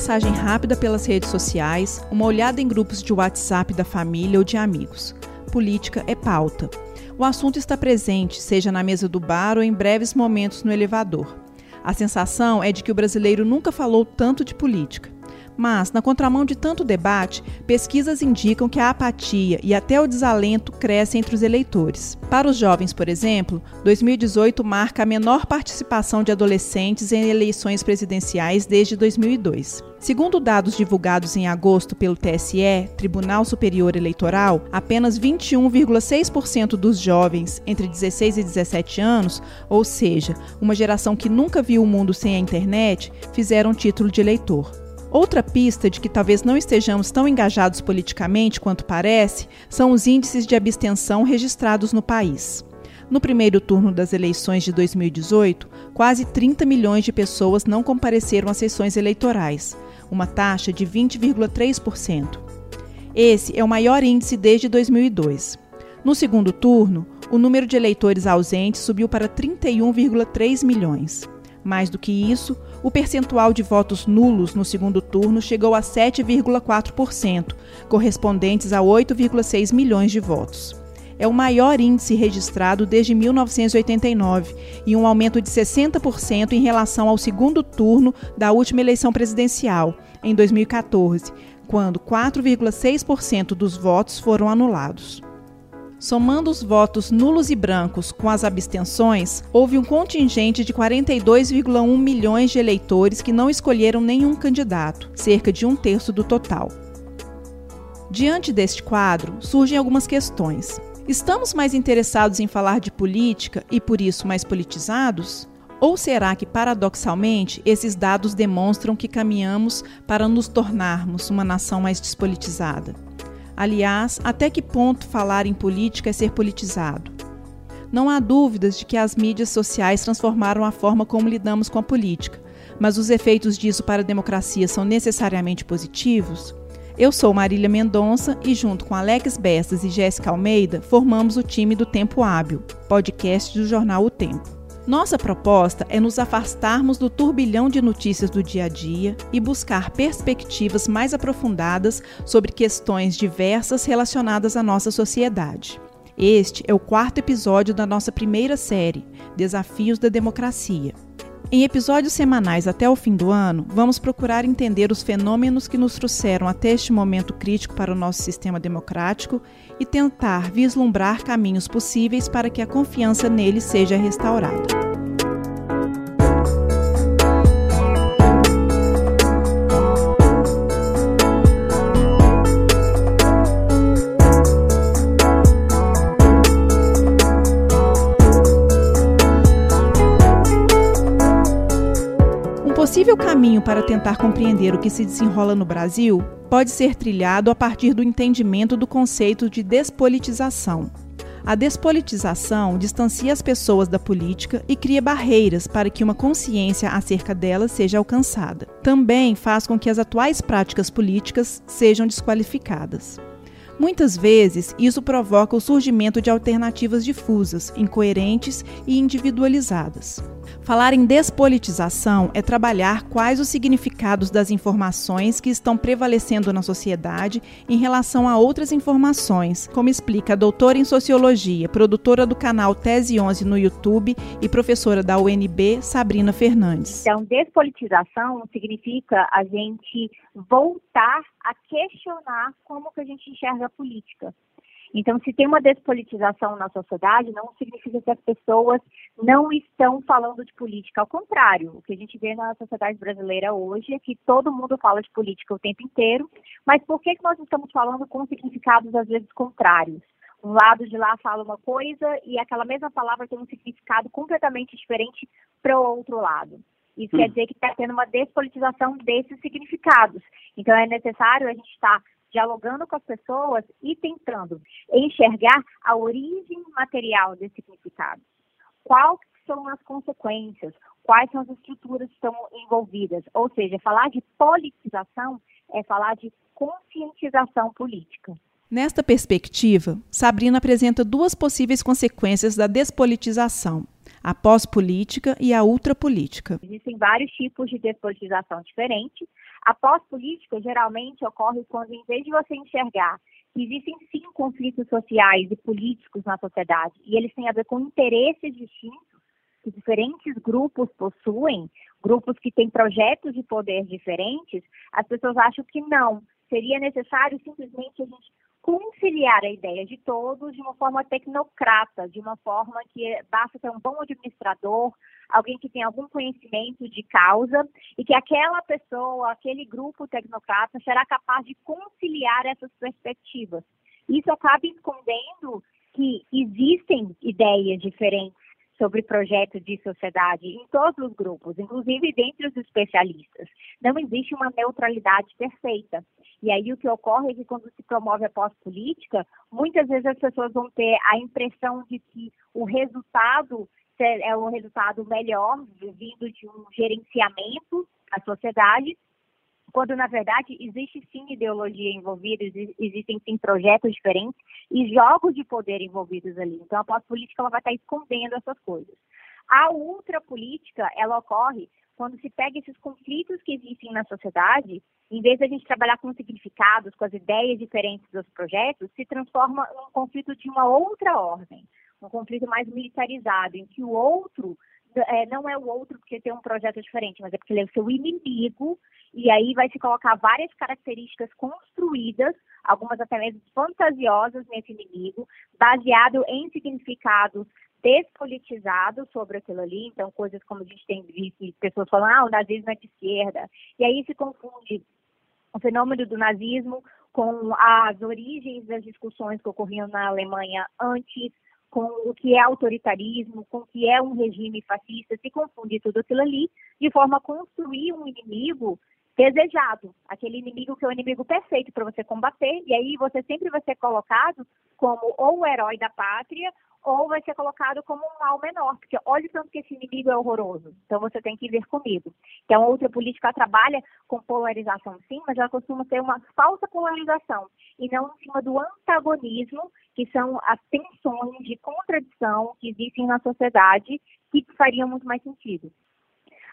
passagem rápida pelas redes sociais, uma olhada em grupos de WhatsApp da família ou de amigos. Política é pauta. O assunto está presente, seja na mesa do bar ou em breves momentos no elevador. A sensação é de que o brasileiro nunca falou tanto de política. Mas, na contramão de tanto debate, pesquisas indicam que a apatia e até o desalento crescem entre os eleitores. Para os jovens, por exemplo, 2018 marca a menor participação de adolescentes em eleições presidenciais desde 2002. Segundo dados divulgados em agosto pelo TSE, Tribunal Superior Eleitoral, apenas 21,6% dos jovens entre 16 e 17 anos, ou seja, uma geração que nunca viu o mundo sem a internet, fizeram título de eleitor. Outra pista de que talvez não estejamos tão engajados politicamente quanto parece são os índices de abstenção registrados no país. No primeiro turno das eleições de 2018, quase 30 milhões de pessoas não compareceram às sessões eleitorais, uma taxa de 20,3%. Esse é o maior índice desde 2002. No segundo turno, o número de eleitores ausentes subiu para 31,3 milhões. Mais do que isso, o percentual de votos nulos no segundo turno chegou a 7,4%, correspondentes a 8,6 milhões de votos. É o maior índice registrado desde 1989 e um aumento de 60% em relação ao segundo turno da última eleição presidencial, em 2014, quando 4,6% dos votos foram anulados. Somando os votos nulos e brancos com as abstenções, houve um contingente de 42,1 milhões de eleitores que não escolheram nenhum candidato, cerca de um terço do total. Diante deste quadro, surgem algumas questões. Estamos mais interessados em falar de política e, por isso, mais politizados? Ou será que, paradoxalmente, esses dados demonstram que caminhamos para nos tornarmos uma nação mais despolitizada? Aliás, até que ponto falar em política é ser politizado? Não há dúvidas de que as mídias sociais transformaram a forma como lidamos com a política, mas os efeitos disso para a democracia são necessariamente positivos? Eu sou Marília Mendonça e, junto com Alex Bestas e Jéssica Almeida, formamos o time do Tempo Hábil, podcast do jornal O Tempo. Nossa proposta é nos afastarmos do turbilhão de notícias do dia a dia e buscar perspectivas mais aprofundadas sobre questões diversas relacionadas à nossa sociedade. Este é o quarto episódio da nossa primeira série, Desafios da Democracia. Em episódios semanais até o fim do ano, vamos procurar entender os fenômenos que nos trouxeram até este momento crítico para o nosso sistema democrático e tentar vislumbrar caminhos possíveis para que a confiança nele seja restaurada. Caminho para tentar compreender o que se desenrola no Brasil pode ser trilhado a partir do entendimento do conceito de despolitização. A despolitização distancia as pessoas da política e cria barreiras para que uma consciência acerca dela seja alcançada. Também faz com que as atuais práticas políticas sejam desqualificadas. Muitas vezes, isso provoca o surgimento de alternativas difusas, incoerentes e individualizadas. Falar em despolitização é trabalhar quais os significados das informações que estão prevalecendo na sociedade em relação a outras informações, como explica a doutora em sociologia, produtora do canal Tese 11 no YouTube e professora da UNB, Sabrina Fernandes. Então, despolitização significa a gente voltar a questionar como que a gente enxerga a política. Então, se tem uma despolitização na sociedade, não significa que as pessoas não estão falando de política. Ao contrário, o que a gente vê na sociedade brasileira hoje é que todo mundo fala de política o tempo inteiro, mas por que, que nós estamos falando com significados às vezes contrários? Um lado de lá fala uma coisa e aquela mesma palavra tem um significado completamente diferente para o outro lado. Isso hum. quer dizer que está tendo uma despolitização desses significados. Então é necessário a gente estar tá dialogando com as pessoas e tentando enxergar a origem material desse significado. Quais são as consequências? Quais são as estruturas que estão envolvidas? Ou seja, falar de politização é falar de conscientização política. Nesta perspectiva, Sabrina apresenta duas possíveis consequências da despolitização a pós-política e a ultrapolítica. Existem vários tipos de despolitização diferentes. A pós-política geralmente ocorre quando, em vez de você enxergar que existem sim conflitos sociais e políticos na sociedade, e eles têm a ver com interesses distintos que diferentes grupos possuem, grupos que têm projetos de poder diferentes, as pessoas acham que não. Seria necessário simplesmente a gente conciliar a ideia de todos de uma forma tecnocrata, de uma forma que basta ter um bom administrador, alguém que tem algum conhecimento de causa e que aquela pessoa, aquele grupo tecnocrata será capaz de conciliar essas perspectivas. Isso acaba escondendo que existem ideias diferentes sobre projetos de sociedade em todos os grupos, inclusive dentre os especialistas. Não existe uma neutralidade perfeita. E aí o que ocorre é que quando se promove a pós-política, muitas vezes as pessoas vão ter a impressão de que o resultado é o resultado melhor vindo de um gerenciamento da sociedade, quando na verdade existe sim ideologia envolvida, existem sim projetos diferentes e jogos de poder envolvidos ali. Então a pós-política vai estar escondendo essas coisas. A ultrapolítica, ela ocorre quando se pega esses conflitos que existem na sociedade, em vez de a gente trabalhar com significados, com as ideias diferentes dos projetos, se transforma num conflito de uma outra ordem, um conflito mais militarizado, em que o outro é, não é o outro porque tem um projeto diferente, mas é porque ele é o seu inimigo, e aí vai se colocar várias características construídas, algumas até mesmo fantasiosas nesse inimigo, baseado em significados despolitizados sobre aquilo ali, então coisas como a gente tem visto, pessoas falando, ah, o nazismo é de esquerda, e aí se confunde o fenômeno do nazismo com as origens das discussões que ocorriam na Alemanha antes com o que é autoritarismo, com o que é um regime fascista, se confunde tudo aquilo ali, de forma a construir um inimigo desejado, aquele inimigo que é o inimigo perfeito para você combater, e aí você sempre vai ser colocado como ou o herói da pátria ou vai ser colocado como um mal menor, porque olha o tanto que esse inimigo é horroroso, então você tem que ver comigo. Então, outra política trabalha com polarização sim, mas ela costuma ter uma falsa polarização, e não em cima do antagonismo, que são as tensões de contradição que existem na sociedade, que fariam muito mais sentido.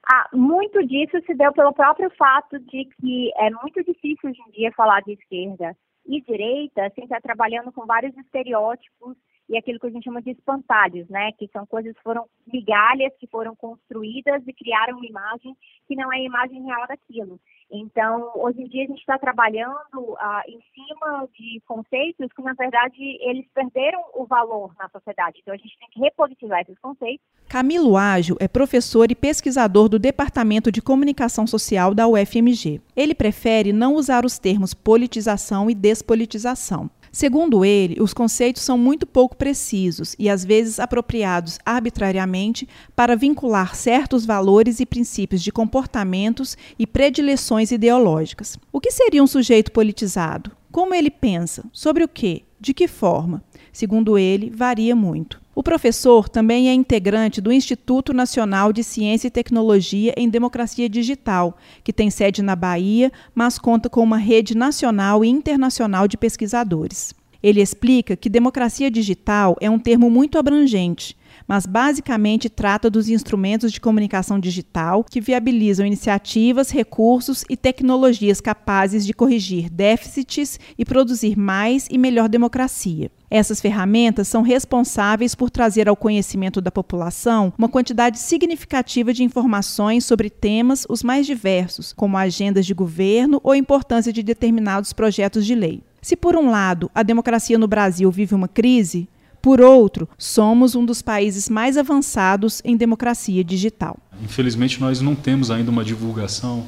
Ah, muito disso se deu pelo próprio fato de que é muito difícil hoje em dia falar de esquerda e direita sem estar trabalhando com vários estereótipos e aquilo que a gente chama de espantalhos, né? Que são coisas que foram migalhas que foram construídas e criaram uma imagem que não é a imagem real daquilo. Então, hoje em dia a gente está trabalhando ah, em cima de conceitos que, na verdade, eles perderam o valor na sociedade. Então, a gente tem que repolitizar esses conceitos. Camilo Ágil é professor e pesquisador do Departamento de Comunicação Social da UFMG. Ele prefere não usar os termos politização e despolitização. Segundo ele, os conceitos são muito pouco precisos e às vezes apropriados arbitrariamente para vincular certos valores e princípios de comportamentos e predileções ideológicas. O que seria um sujeito politizado? Como ele pensa? Sobre o quê? De que forma? Segundo ele, varia muito. O professor também é integrante do Instituto Nacional de Ciência e Tecnologia em Democracia Digital, que tem sede na Bahia, mas conta com uma rede nacional e internacional de pesquisadores. Ele explica que democracia digital é um termo muito abrangente, mas basicamente trata dos instrumentos de comunicação digital que viabilizam iniciativas, recursos e tecnologias capazes de corrigir déficits e produzir mais e melhor democracia. Essas ferramentas são responsáveis por trazer ao conhecimento da população uma quantidade significativa de informações sobre temas os mais diversos, como agendas de governo ou importância de determinados projetos de lei. Se, por um lado, a democracia no Brasil vive uma crise, por outro, somos um dos países mais avançados em democracia digital. Infelizmente, nós não temos ainda uma divulgação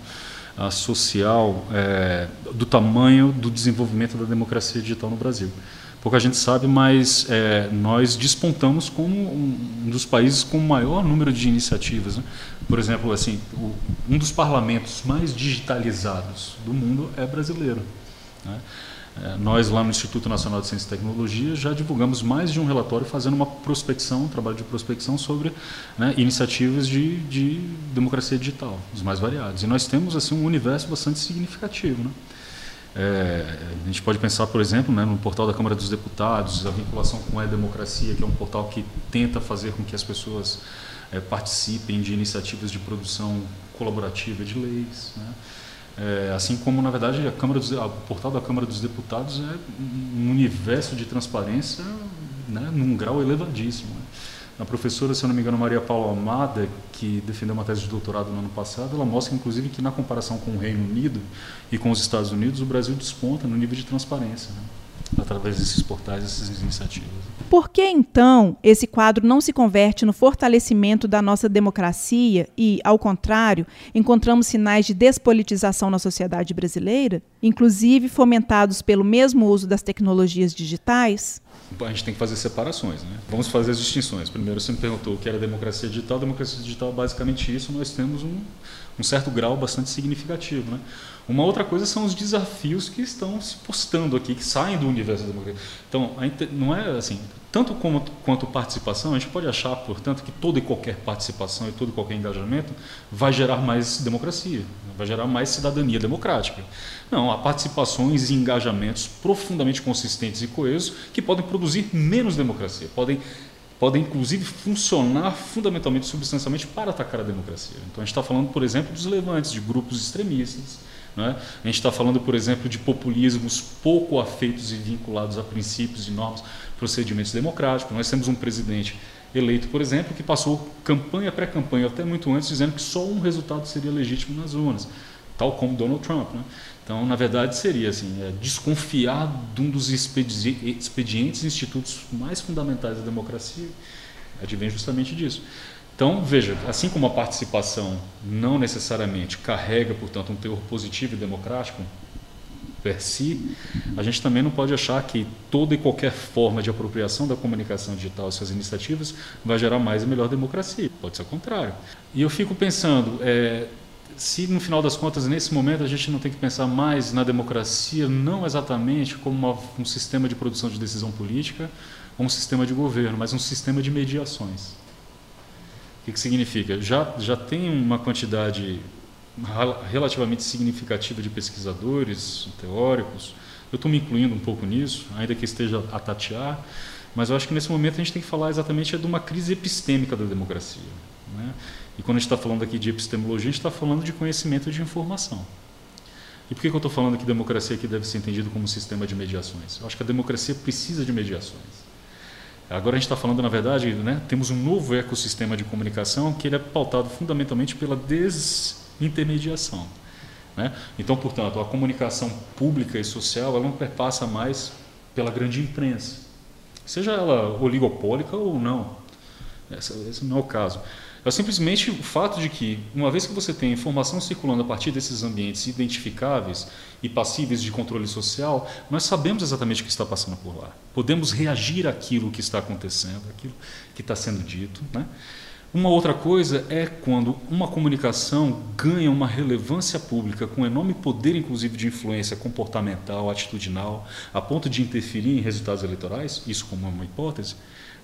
uh, social é, do tamanho do desenvolvimento da democracia digital no Brasil pouca gente sabe, mas é, nós despontamos como um dos países com o maior número de iniciativas. Né? Por exemplo, assim, o, um dos parlamentos mais digitalizados do mundo é brasileiro. Né? É, nós, lá no Instituto Nacional de Ciência e Tecnologia, já divulgamos mais de um relatório fazendo uma prospecção, um trabalho de prospecção sobre né, iniciativas de, de democracia digital, os mais variados. E nós temos assim um universo bastante significativo. Né? É, a gente pode pensar, por exemplo, né, no portal da Câmara dos Deputados, a vinculação com a democracia, que é um portal que tenta fazer com que as pessoas é, participem de iniciativas de produção colaborativa de leis. Né? É, assim como, na verdade, a Câmara dos, o portal da Câmara dos Deputados é um universo de transparência né, num grau elevadíssimo. Né? A professora, se eu não me engano, Maria Paula Amada, que defendeu uma tese de doutorado no ano passado, ela mostra, inclusive, que na comparação com o Reino Unido e com os Estados Unidos, o Brasil desponta no nível de transparência. Né? Através desses portais, dessas iniciativas. Por que então esse quadro não se converte no fortalecimento da nossa democracia e, ao contrário, encontramos sinais de despolitização na sociedade brasileira, inclusive fomentados pelo mesmo uso das tecnologias digitais? A gente tem que fazer separações, né? Vamos fazer as distinções. Primeiro, você me perguntou o que era democracia digital. Democracia digital é basicamente isso. Nós temos um, um certo grau bastante significativo, né? Uma outra coisa são os desafios que estão se postando aqui, que saem do universo da democracia. Então, não é assim, tanto como, quanto participação, a gente pode achar, portanto, que toda e qualquer participação e todo e qualquer engajamento vai gerar mais democracia, vai gerar mais cidadania democrática. Não, há participações e engajamentos profundamente consistentes e coesos que podem produzir menos democracia, podem podem inclusive funcionar fundamentalmente, substancialmente para atacar a democracia. Então a gente está falando, por exemplo, dos levantes de grupos extremistas, é? A gente está falando, por exemplo, de populismos pouco afeitos e vinculados a princípios e normas, procedimentos democráticos. Nós temos um presidente eleito, por exemplo, que passou campanha pré-campanha, até muito antes, dizendo que só um resultado seria legítimo nas urnas, tal como Donald Trump. Né? Então, na verdade, seria assim, é desconfiar de um dos expedientes institutos mais fundamentais da democracia, advém justamente disso. Então, veja, assim como a participação não necessariamente carrega, portanto, um teor positivo e democrático per si, a gente também não pode achar que toda e qualquer forma de apropriação da comunicação digital e suas iniciativas vai gerar mais e melhor democracia. Pode ser o contrário. E eu fico pensando, é, se no final das contas, nesse momento, a gente não tem que pensar mais na democracia, não exatamente como uma, um sistema de produção de decisão política ou um sistema de governo, mas um sistema de mediações. Que, que significa? Já, já tem uma quantidade relativamente significativa de pesquisadores, teóricos. Eu estou me incluindo um pouco nisso, ainda que esteja a tatear, mas eu acho que nesse momento a gente tem que falar exatamente de uma crise epistêmica da democracia. Né? E quando a gente está falando aqui de epistemologia, a gente está falando de conhecimento de informação. E por que, que eu estou falando que democracia aqui deve ser entendido como um sistema de mediações? Eu acho que a democracia precisa de mediações. Agora a gente está falando, na verdade, né, temos um novo ecossistema de comunicação que ele é pautado fundamentalmente pela desintermediação. Né? Então, portanto, a comunicação pública e social ela não perpassa mais pela grande imprensa, seja ela oligopólica ou não. esse não é o caso. É simplesmente o fato de que, uma vez que você tem informação circulando a partir desses ambientes identificáveis e passíveis de controle social, nós sabemos exatamente o que está passando por lá. Podemos reagir àquilo que está acontecendo, àquilo que está sendo dito. Né? Uma outra coisa é quando uma comunicação ganha uma relevância pública com enorme poder, inclusive de influência comportamental, atitudinal, a ponto de interferir em resultados eleitorais, isso como uma hipótese,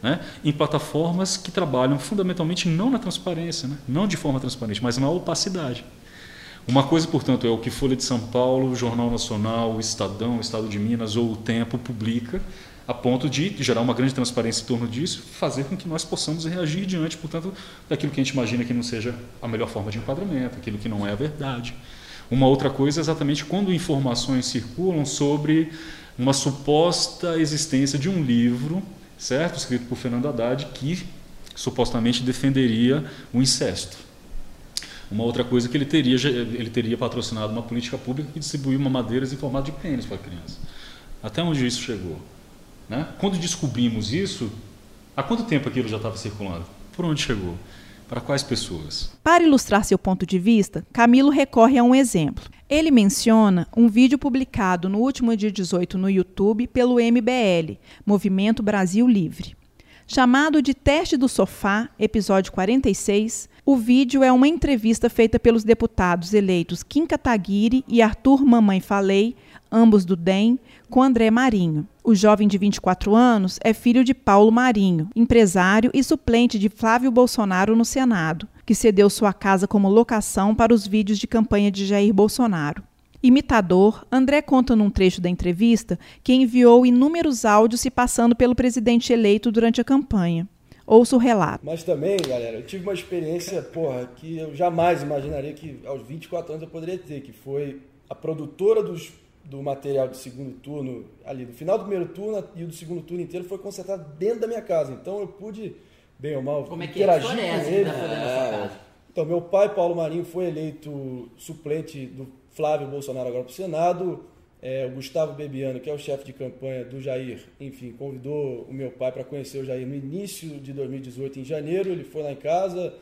né, em plataformas que trabalham fundamentalmente não na transparência, né, não de forma transparente, mas na opacidade. Uma coisa, portanto, é o que Folha de São Paulo, o Jornal Nacional, o Estadão, o Estado de Minas ou o Tempo publica, a ponto de gerar uma grande transparência em torno disso, fazer com que nós possamos reagir diante, portanto, daquilo que a gente imagina que não seja a melhor forma de enquadramento, aquilo que não é a verdade. Uma outra coisa é exatamente quando informações circulam sobre uma suposta existência de um livro certo? Escrito por Fernando Haddad, que supostamente defenderia o incesto. Uma outra coisa que ele teria, ele teria patrocinado uma política pública que distribuía mamadeiras em formato de pênis para crianças. Até onde isso chegou? Né? Quando descobrimos isso, há quanto tempo aquilo já estava circulando? Por onde chegou? Para quais pessoas? Para ilustrar seu ponto de vista, Camilo recorre a um exemplo. Ele menciona um vídeo publicado no último dia 18 no YouTube pelo MBL, Movimento Brasil Livre. Chamado de Teste do Sofá, episódio 46, o vídeo é uma entrevista feita pelos deputados eleitos Kim Kataguiri e Arthur Mamãe Falei ambos do DEM, com André Marinho. O jovem de 24 anos é filho de Paulo Marinho, empresário e suplente de Flávio Bolsonaro no Senado, que cedeu sua casa como locação para os vídeos de campanha de Jair Bolsonaro. Imitador, André conta num trecho da entrevista que enviou inúmeros áudios se passando pelo presidente eleito durante a campanha. Ouça o relato. Mas também, galera, eu tive uma experiência, porra, que eu jamais imaginaria que aos 24 anos eu poderia ter, que foi a produtora dos, do material de segundo turno, ali, do final do primeiro turno e do segundo turno inteiro foi concentrado dentro da minha casa. Então eu pude, bem ou mal, Como é que interagir é? com Que ele. tá sua casa? Então, meu pai, Paulo Marinho, foi eleito suplente do Flávio Bolsonaro agora para o Senado. É, o Gustavo Bebiano, que é o chefe de campanha do Jair, enfim, convidou o meu pai para conhecer o Jair no início de 2018, em janeiro. Ele foi lá em casa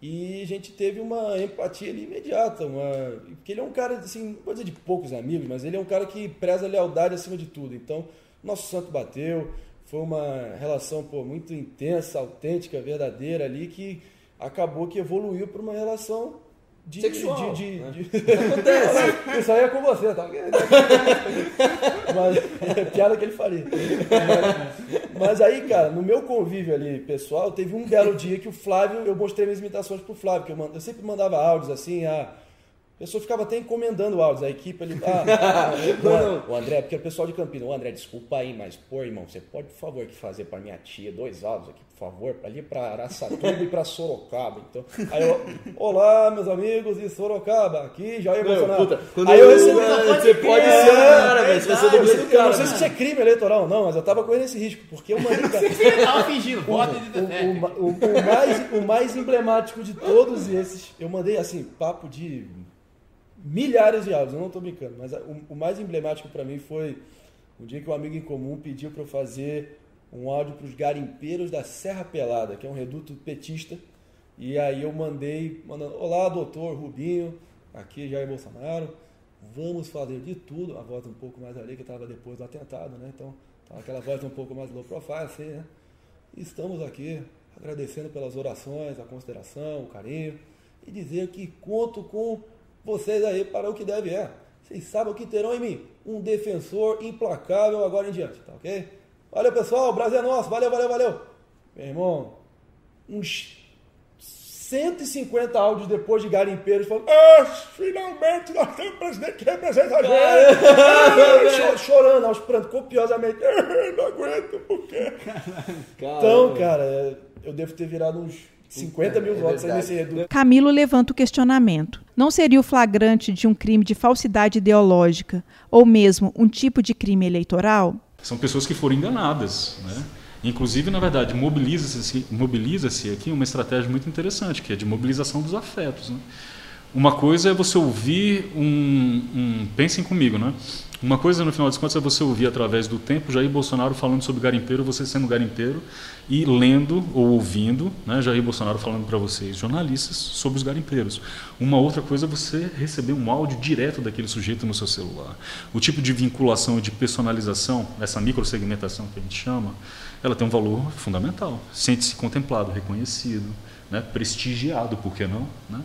e a gente teve uma empatia ali imediata. Uma, porque ele é um cara, assim, não vou dizer de poucos amigos, mas ele é um cara que preza a lealdade acima de tudo. Então, nosso santo bateu. Foi uma relação pô, muito intensa, autêntica, verdadeira ali, que acabou que evoluiu para uma relação de, Sexual, de, de, né? de- Isso aí é com você, tá? Mas é piada que ele faria. Mas, mas aí, cara, no meu convívio ali pessoal, teve um belo dia que o Flávio, eu mostrei minhas imitações pro Flávio, que eu, mand- eu sempre mandava áudios assim, a a pessoa ficava até encomendando áudios, a equipe ali. Ah, o, o André, porque é o pessoal de Campinas, o André, desculpa aí, mas, pô, irmão, você pode, por favor, que fazer pra minha tia dois áudios aqui, por favor, ali pra Araçatuba e pra Sorocaba. Então, aí eu, olá, meus amigos de Sorocaba, aqui Jair Meu, Bolsonaro. puta, quando aí eu, eu recebi. você pode É, ser o cara, é velho. Você vai ser Eu do eu cara. não sei se isso é crime eleitoral ou não, mas eu tava correndo esse risco, porque eu mandei. Você tava fingindo, bota de O, o- o- o mais, o mais emblemático de todos esses, eu mandei assim, papo de milhares de áudios, eu não estou brincando, mas o, o mais emblemático para mim foi um dia que um amigo em comum pediu para eu fazer um áudio para os garimpeiros da Serra Pelada, que é um reduto petista, e aí eu mandei, mandando, olá doutor Rubinho, aqui Jair Bolsonaro, vamos fazer de tudo, a voz um pouco mais ali, que estava depois do atentado, né, então aquela voz um pouco mais low profile, assim, né, Estamos aqui agradecendo pelas orações, a consideração, o carinho e dizer que conto com vocês aí para o que deve é. Vocês sabem o que terão em mim, um defensor implacável agora em diante, tá ok? Valeu pessoal, o Brasil é nosso, valeu, valeu, valeu. Meu irmão, uns 150 áudios depois de garimpeiros falando ah, finalmente nós temos um presidente que representa a gente. Cho- chorando aos prantos, copiosamente. "Ah, Não aguento, por quê? Então, cara, é, eu devo ter virado uns 50 mil É votos aí nesse reduto. Camilo levanta o questionamento. Não seria o flagrante de um crime de falsidade ideológica ou mesmo um tipo de crime eleitoral? São pessoas que foram enganadas. Né? Inclusive, na verdade, mobiliza-se mobiliza aqui uma estratégia muito interessante, que é de mobilização dos afetos. Né? Uma coisa é você ouvir um, um. Pensem comigo, né? Uma coisa, no final das contas, é você ouvir através do tempo Jair Bolsonaro falando sobre garimpeiro, você sendo garimpeiro, e lendo ou ouvindo né, Jair Bolsonaro falando para vocês, jornalistas, sobre os garimpeiros. Uma outra coisa é você receber um áudio direto daquele sujeito no seu celular. O tipo de vinculação e de personalização, essa microsegmentação que a gente chama, ela tem um valor fundamental. Sente-se contemplado, reconhecido, né, prestigiado, por que não? Né?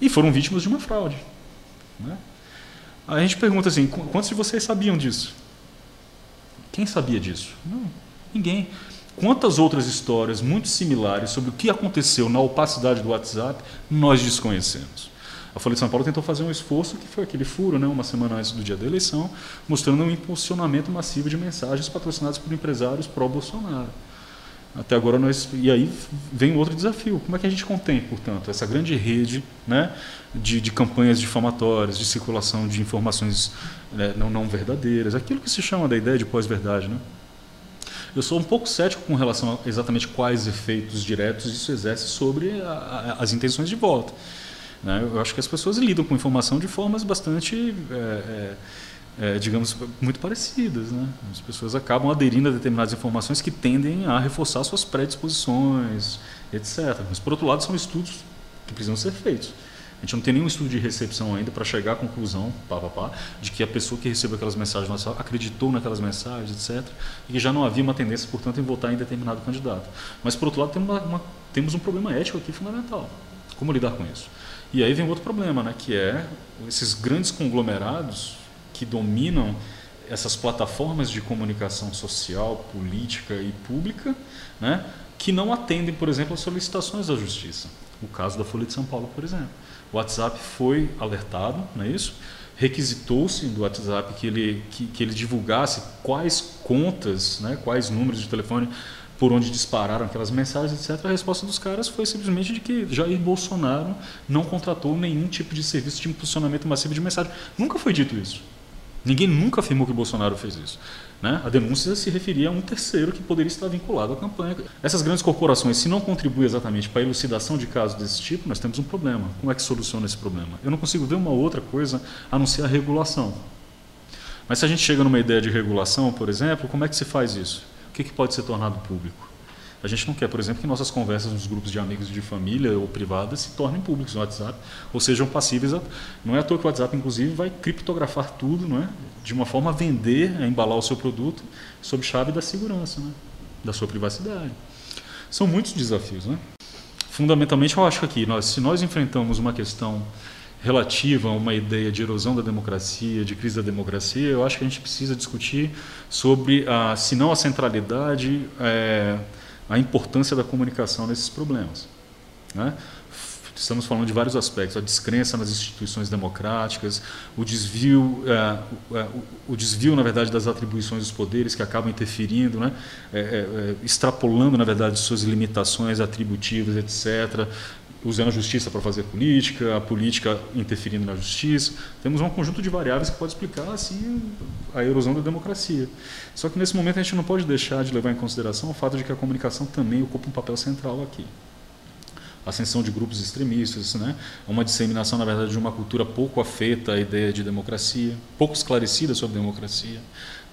E foram vítimas de uma fraude. Né? A gente pergunta assim: qu- quantos de vocês sabiam disso? Quem sabia disso? Não, ninguém. Quantas outras histórias muito similares sobre o que aconteceu na opacidade do WhatsApp nós desconhecemos? A Folha de São Paulo tentou fazer um esforço que foi aquele furo, né, uma semana antes do dia da eleição, mostrando um impulsionamento massivo de mensagens patrocinadas por empresários pró-Bolsonaro. Até agora nós e aí vem outro desafio. Como é que a gente contém, portanto, essa grande rede, né, de, de campanhas difamatórias, de circulação de informações né, não, não verdadeiras, aquilo que se chama da ideia de pós-verdade, né? Eu sou um pouco cético com relação a exatamente quais efeitos diretos isso exerce sobre a, a, as intenções de voto. Né? Eu acho que as pessoas lidam com informação de formas bastante, é, é, é, digamos, muito parecidas. Né? As pessoas acabam aderindo a determinadas informações que tendem a reforçar suas predisposições, etc. Mas, por outro lado, são estudos que precisam ser feitos. A gente não tem nenhum estudo de recepção ainda para chegar à conclusão, pá, pá, pá, de que a pessoa que recebeu aquelas mensagens no WhatsApp acreditou naquelas mensagens, etc. E que já não havia uma tendência, portanto, em votar em determinado candidato. Mas, por outro lado, temos, uma, uma, temos um problema ético aqui fundamental. Como lidar com isso? E aí vem outro problema, né, que é esses grandes conglomerados que dominam essas plataformas de comunicação social, política e pública, né, que não atendem, por exemplo, às solicitações da justiça. O caso da Folha de São Paulo, por exemplo. O WhatsApp foi alertado, não é isso? Requisitou-se do WhatsApp que ele, que, que ele divulgasse quais contas, né, quais números de telefone por onde dispararam aquelas mensagens, etc., a resposta dos caras foi simplesmente de que Jair Bolsonaro não contratou nenhum tipo de serviço de impulsionamento massivo de mensagem. Nunca foi dito isso. Ninguém nunca afirmou que Bolsonaro fez isso. Né? A denúncia se referia a um terceiro que poderia estar vinculado à campanha. Essas grandes corporações, se não contribuem exatamente para a elucidação de casos desse tipo, nós temos um problema. Como é que soluciona esse problema? Eu não consigo ver uma outra coisa a não ser a regulação. Mas se a gente chega numa ideia de regulação, por exemplo, como é que se faz isso? O que, que pode ser tornado público? A gente não quer, por exemplo, que nossas conversas nos grupos de amigos de família ou privadas se tornem públicos no WhatsApp, ou sejam passíveis a... Não é à toa que o WhatsApp, inclusive, vai criptografar tudo, não é? de uma forma a vender, a embalar o seu produto sob chave da segurança, né? da sua privacidade. São muitos desafios. Né? Fundamentalmente, eu acho que aqui, nós, se nós enfrentamos uma questão relativa a uma ideia de erosão da democracia, de crise da democracia, eu acho que a gente precisa discutir sobre, a, se não a centralidade, é, a importância da comunicação nesses problemas. Né? Estamos falando de vários aspectos: a descrença nas instituições democráticas, o desvio, é, o, é, o, desvio, na verdade, das atribuições dos poderes que acabam interferindo, né? É, é, é extrapolando, na verdade, suas limitações atributivas, etc., usando a justiça para fazer política, a política interferindo na justiça. Temos um conjunto de variáveis que pode explicar assim a erosão da democracia. Só que nesse momento a gente não pode deixar de levar em consideração o fato de que a comunicação também ocupa um papel central aqui. A ascensão de grupos extremistas, né? uma disseminação, na verdade, de uma cultura pouco afeta à ideia de democracia, pouco esclarecida sobre democracia,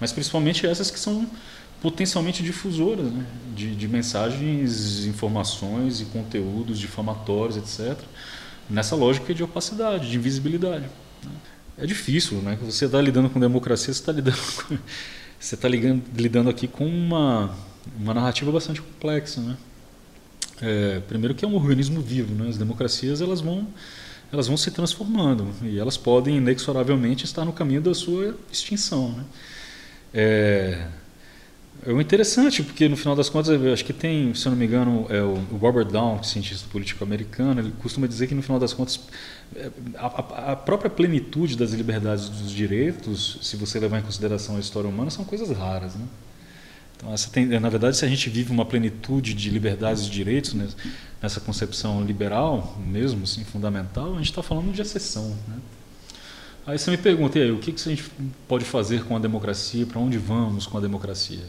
mas principalmente essas que são potencialmente difusoras né? de, de, mensagens, informações e conteúdos difamatórios, etc., nessa lógica de opacidade, de invisibilidade. Né? É difícil, né? Você está lidando com democracia, você está lidando, com, você está lidando aqui com uma, uma narrativa bastante complexa, né? É, primeiro que é um organismo vivo, né? As democracias elas vão elas vão se transformando e elas podem inexoravelmente estar no caminho da sua extinção, né? É, é interessante, porque no final das contas, acho que tem, se eu não me engano, é o, Robert Down, cientista político americano, ele costuma dizer que no final das contas, é, a, a, própria plenitude das liberdades dos direitos, se você levar em consideração a história humana, são coisas raras. Né? Então, essa tem, na verdade, se a gente vive uma plenitude de liberdades e direitos né, nessa concepção liberal, mesmo assim, fundamental, a gente está falando de exceção. Né? Aí você me pergunta, aí, o que, que a gente pode fazer com a democracia? Para onde vamos com a democracia?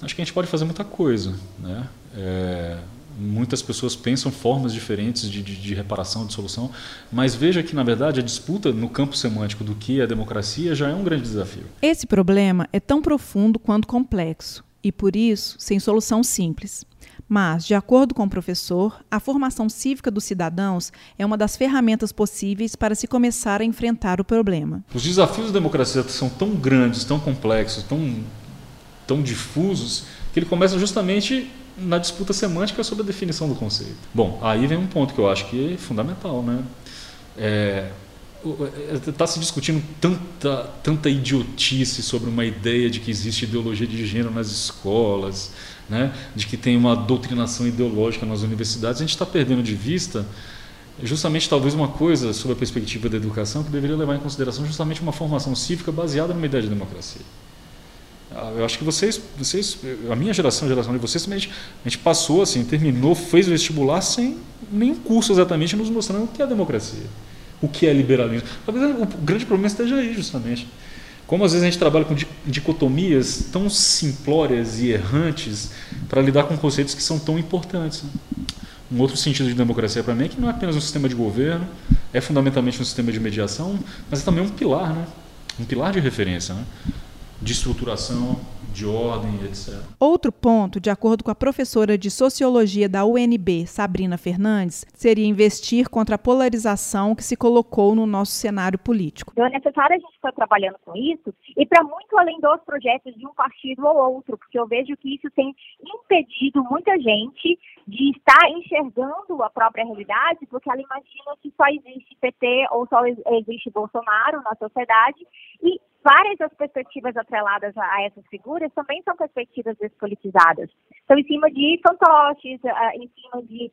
Acho que a gente pode fazer muita coisa. Né? É, muitas pessoas pensam formas diferentes de, de, de, reparação, de solução, mas veja que, na verdade, a disputa no campo semântico do que é democracia já é um grande desafio. Esse problema é tão profundo quanto complexo e, por isso, sem solução simples. Mas, de acordo com o professor, a formação cívica dos cidadãos é uma das ferramentas possíveis para se começar a enfrentar o problema. Os desafios da democracia são tão grandes, tão complexos, tão, tão difusos, que ele começa justamente na disputa semântica sobre a definição do conceito. Bom, aí vem um ponto que eu acho que é fundamental, né? É, está se discutindo tanta, tanta idiotice sobre uma ideia de que existe ideologia de gênero nas escolas, né, de que tem uma doutrinação ideológica nas universidades, a gente está perdendo de vista justamente talvez uma coisa sobre a perspectiva da educação que deveria levar em consideração justamente uma formação cívica baseada numa ideia de democracia. Ah, eu acho que vocês, vocês a minha geração, a geração de vocês, a gente, a gente passou assim, terminou, fez o vestibular sem nenhum curso exatamente nos mostrando o que é democracia, o que é liberalismo. Talvez o grande problema esteja aí justamente. Como às vezes a gente trabalha com dicotomias tão simplórias e errantes para lidar com conceitos que são tão importantes. Né? Um outro sentido de democracia para mim é que não é apenas um sistema de governo, é fundamentalmente um sistema de mediação, mas é também um pilar, né? um pilar de referência, né? De estruturação, de ordem, etc. Outro ponto, de acordo com a professora de Sociologia da UNB, Sabrina Fernandes, seria investir contra a polarização que se colocou no nosso cenário político. Então é necessário a gente estar trabalhando com isso e para muito além dos projetos de um partido ou outro, porque eu vejo que isso tem impedido muita gente de estar enxergando a própria realidade, porque ela imagina que só existe PT ou só existe Bolsonaro na sociedade e várias das perspectivas atreladas a essas figuras também são perspectivas despolitizadas. Então, em cima de fantoches, em cima de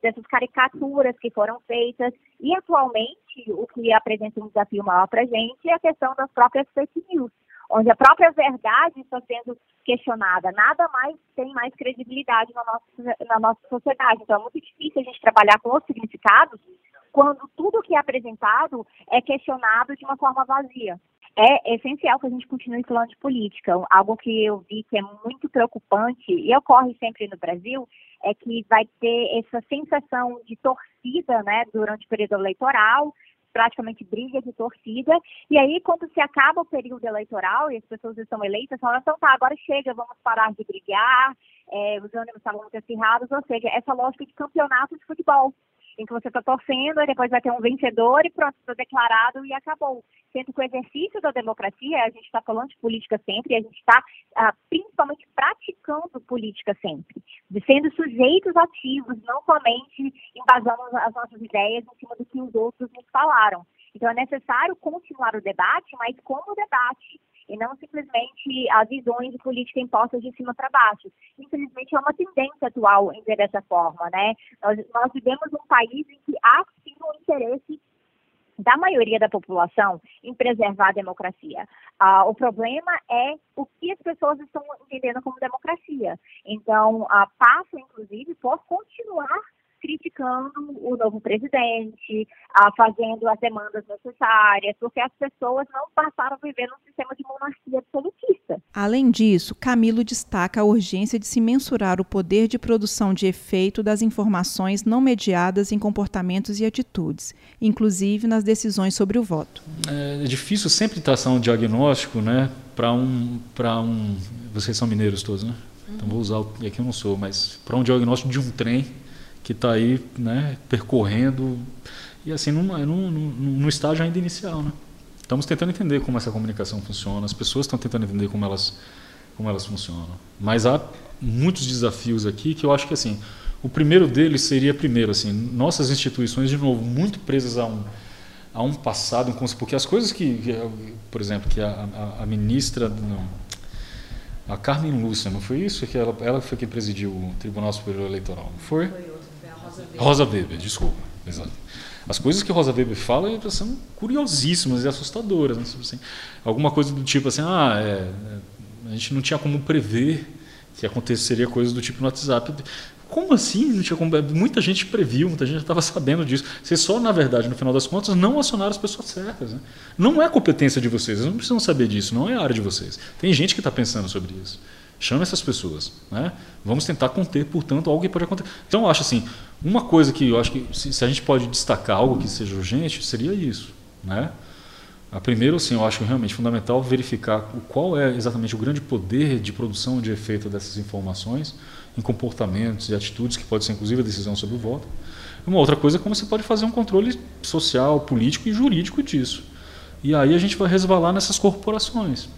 dessas caricaturas que foram feitas, e atualmente o que apresenta um desafio maior para a gente é a questão das próprias fake news. onde a própria verdade está sendo questionada. Nada mais tem mais credibilidade na nossa, na nossa sociedade. Então, é muito difícil a gente trabalhar com os significados quando tudo que é apresentado é questionado de uma forma vazia. É essencial que a gente continue falando de política. Algo que eu vi que é muito preocupante e ocorre sempre no Brasil é que vai ter essa sensação de torcida, né, durante o período eleitoral, praticamente briga de torcida. E aí, quando se acaba o período eleitoral e as pessoas estão eleitas, falam, então tá, agora chega, vamos parar de brigar, é, os ânimos estavam muito acirrados, ou seja, essa lógica de campeonato de futebol em que você está torcendo, e depois vai ter um vencedor e pronto, está declarado e acabou. Sendo que o exercício da democracia, a gente está falando de política sempre, a gente está ah, principalmente praticando política sempre, de sendo sujeitos ativos, não somente embasando as nossas ideias em cima do que os outros nos falaram. Então é necessário continuar o debate, mas como debate, e não simplesmente as visões de política impostas de cima para baixo. Infelizmente, é uma tendência atual em ver dessa forma, né? Nós, nós vivemos um país em que há sim o interesse da maioria da população em preservar a democracia. Ah, o problema é o que as pessoas estão entendendo como democracia. Então, ah, passa, inclusive, por continuar criticando o novo presidente, ah, fazendo as demandas necessárias, porque as pessoas não passaram a viver num sistema de monarquia absolutista. Além disso, Camilo destaca a urgência de se mensurar o poder de produção de efeito das informações não mediadas em comportamentos e atitudes, inclusive nas decisões sobre o voto. É difícil sempre traçar um diagnóstico, né, para um, para um, vocês são mineiros todos, né? Então vou usar, e aqui eu não sou, mas para um diagnóstico de um trem que está aí né, percorrendo e assim no, no, no, estágio ainda inicial, né? Estamos tentando entender como essa comunicação funciona, as pessoas estão tentando entender como elas como elas funcionam. Mas há muitos desafios aqui que eu acho que assim, o primeiro deles seria primeiro assim, nossas instituições de novo muito presas a um a um passado, porque as coisas que, por exemplo, que a, a, a ministra não, a Carmen Lúcia, não foi isso que ela, ela foi quem presidiu o Tribunal Superior Eleitoral, não foi? Foi Rosa Weber, desculpa. Exato. As coisas que Rosa Weber fala são curiosíssimas e assustadoras. Né? Assim, alguma coisa do tipo assim, ah, é, é, a gente não tinha como prever que aconteceria coisas do tipo no WhatsApp. Como assim? Não tinha como... Muita gente previu, muita gente estava sabendo disso. Vocês só, na verdade, no final das contas, não acionaram as pessoas certas. Né? Não é competência de vocês, eles não precisam saber disso, não é a área de vocês. Tem gente que está pensando sobre isso. Chame essas pessoas. Né? Vamos tentar conter, portanto, algo que pode acontecer. Então, eu acho assim, uma coisa que eu acho que se, se a gente pode destacar algo que seja urgente, seria isso. Né? A primeiro, assim, eu acho realmente fundamental verificar qual é exatamente o grande poder de produção de efeito dessas informações em comportamentos e atitudes, que pode ser inclusive a decisão sobre o voto. Uma outra coisa é como você pode fazer um controle social, político e jurídico disso. E aí a gente vai resvalar nessas corporações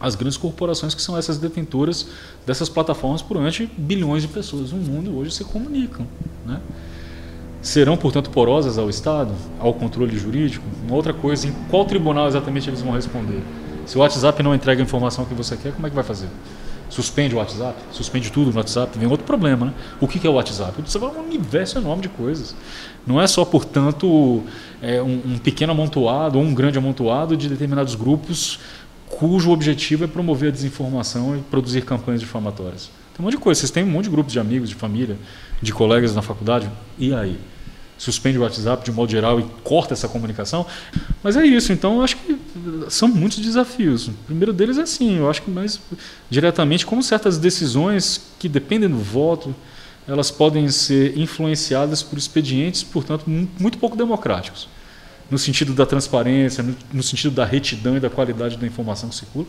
as grandes corporações que são essas detentoras dessas plataformas por onde bilhões de pessoas no mundo hoje se comunicam. Né? Serão, portanto, porosas ao Estado, ao controle jurídico? Uma outra coisa, em qual tribunal exatamente eles vão responder? Se o WhatsApp não entrega a informação que você quer, como é que vai fazer? Suspende o WhatsApp? Suspende tudo no WhatsApp? Vem outro problema, né? O que é o WhatsApp? Você vai um universo enorme de coisas. Não é só, portanto, é um pequeno amontoado ou um grande amontoado de determinados grupos cujo objetivo é promover a desinformação e produzir campanhas difamatórias. Tem um monte de coisa. Vocês têm um monte de grupos de amigos, de família, de colegas na faculdade. E aí? Suspende o WhatsApp de modo geral e corta essa comunicação? Mas é isso. Então, eu acho que são muitos desafios. O primeiro deles é assim, eu acho que mais diretamente como certas decisões que dependem do voto, elas podem ser influenciadas por expedientes, portanto, muito pouco democráticos no sentido da transparência, no, sentido da retidão e da qualidade da informação que circula.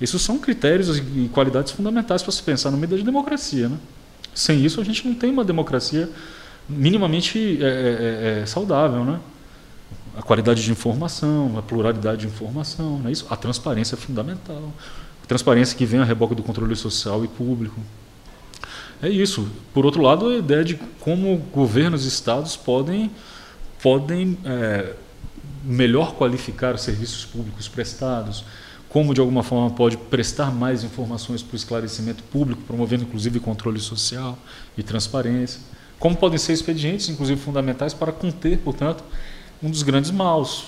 Esses são critérios e qualidades fundamentais para se pensar no meio da democracia. Né? Sem isso, a gente não tem uma democracia minimamente é, é, é, é, saudável. Né? A qualidade de informação, a pluralidade de informação, não é isso? a transparência é fundamental. A transparência que vem a reboque do controle social e público. É isso. Por outro lado, a ideia de como governos e estados podem, podem é, melhor qualificar os serviços públicos prestados, como de alguma forma pode prestar mais informações para o esclarecimento público, promovendo inclusive controle social e transparência, como podem ser expedientes, inclusive fundamentais, para conter, portanto, um dos grandes maus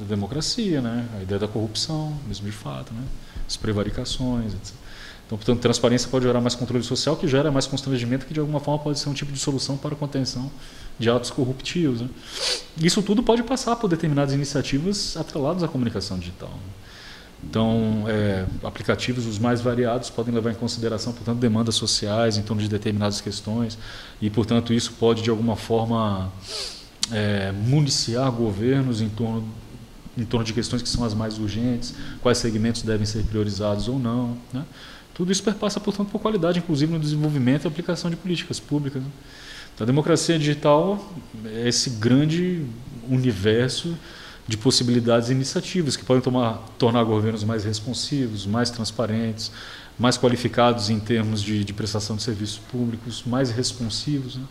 da democracia, né? A ideia da corrupção, mesmo de fato, né? As prevaricações, etc. Então, portanto, transparência pode gerar mais controle social, que gera mais constrangimento, que de alguma forma pode ser um tipo de solução para a contenção de atos corruptivos. Né? Isso tudo pode passar por determinadas iniciativas atreladas à comunicação digital. Né? Então, é, aplicativos os mais variados podem levar em consideração, portanto, demandas sociais em torno de determinadas questões e, portanto, isso pode de alguma forma é, municiar governos em torno em torno de questões que são as mais urgentes, quais segmentos devem ser priorizados ou não. Né? Tudo isso perpassa, portanto, por qualidade, inclusive no desenvolvimento e aplicação de políticas públicas. Né? Então, a democracia digital é esse grande universo de possibilidades e iniciativas que podem tomar, tornar governos mais responsivos, mais transparentes, mais qualificados em termos de, de prestação de serviços públicos, mais responsivos. Né?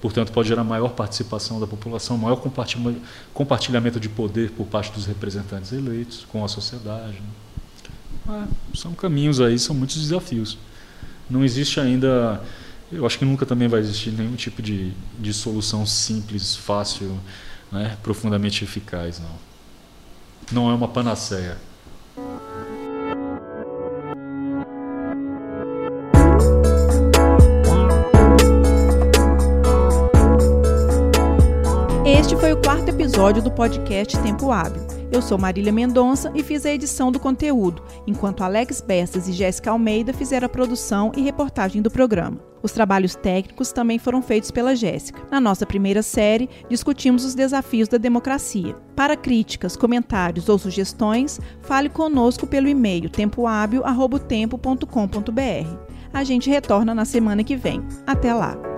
Portanto, pode gerar maior participação da população, maior compartilhamento de poder por parte dos representantes eleitos com a sociedade. Né? São caminhos aí, são muitos desafios. Não existe ainda, eu acho que nunca também vai existir nenhum tipo de, de solução simples, fácil, né? profundamente eficaz. Não. não é uma panaceia. Este foi o quarto episódio do podcast Tempo Hábil. Eu sou Marília Mendonça e fiz a edição do conteúdo, enquanto Alex Bestas e Jéssica Almeida fizeram a produção e reportagem do programa. Os trabalhos técnicos também foram feitos pela Jéssica. Na nossa primeira série, discutimos os desafios da democracia. Para críticas, comentários ou sugestões, fale conosco pelo e-mail tempohábil.tempo.com.br. A gente retorna na semana que vem. Até lá!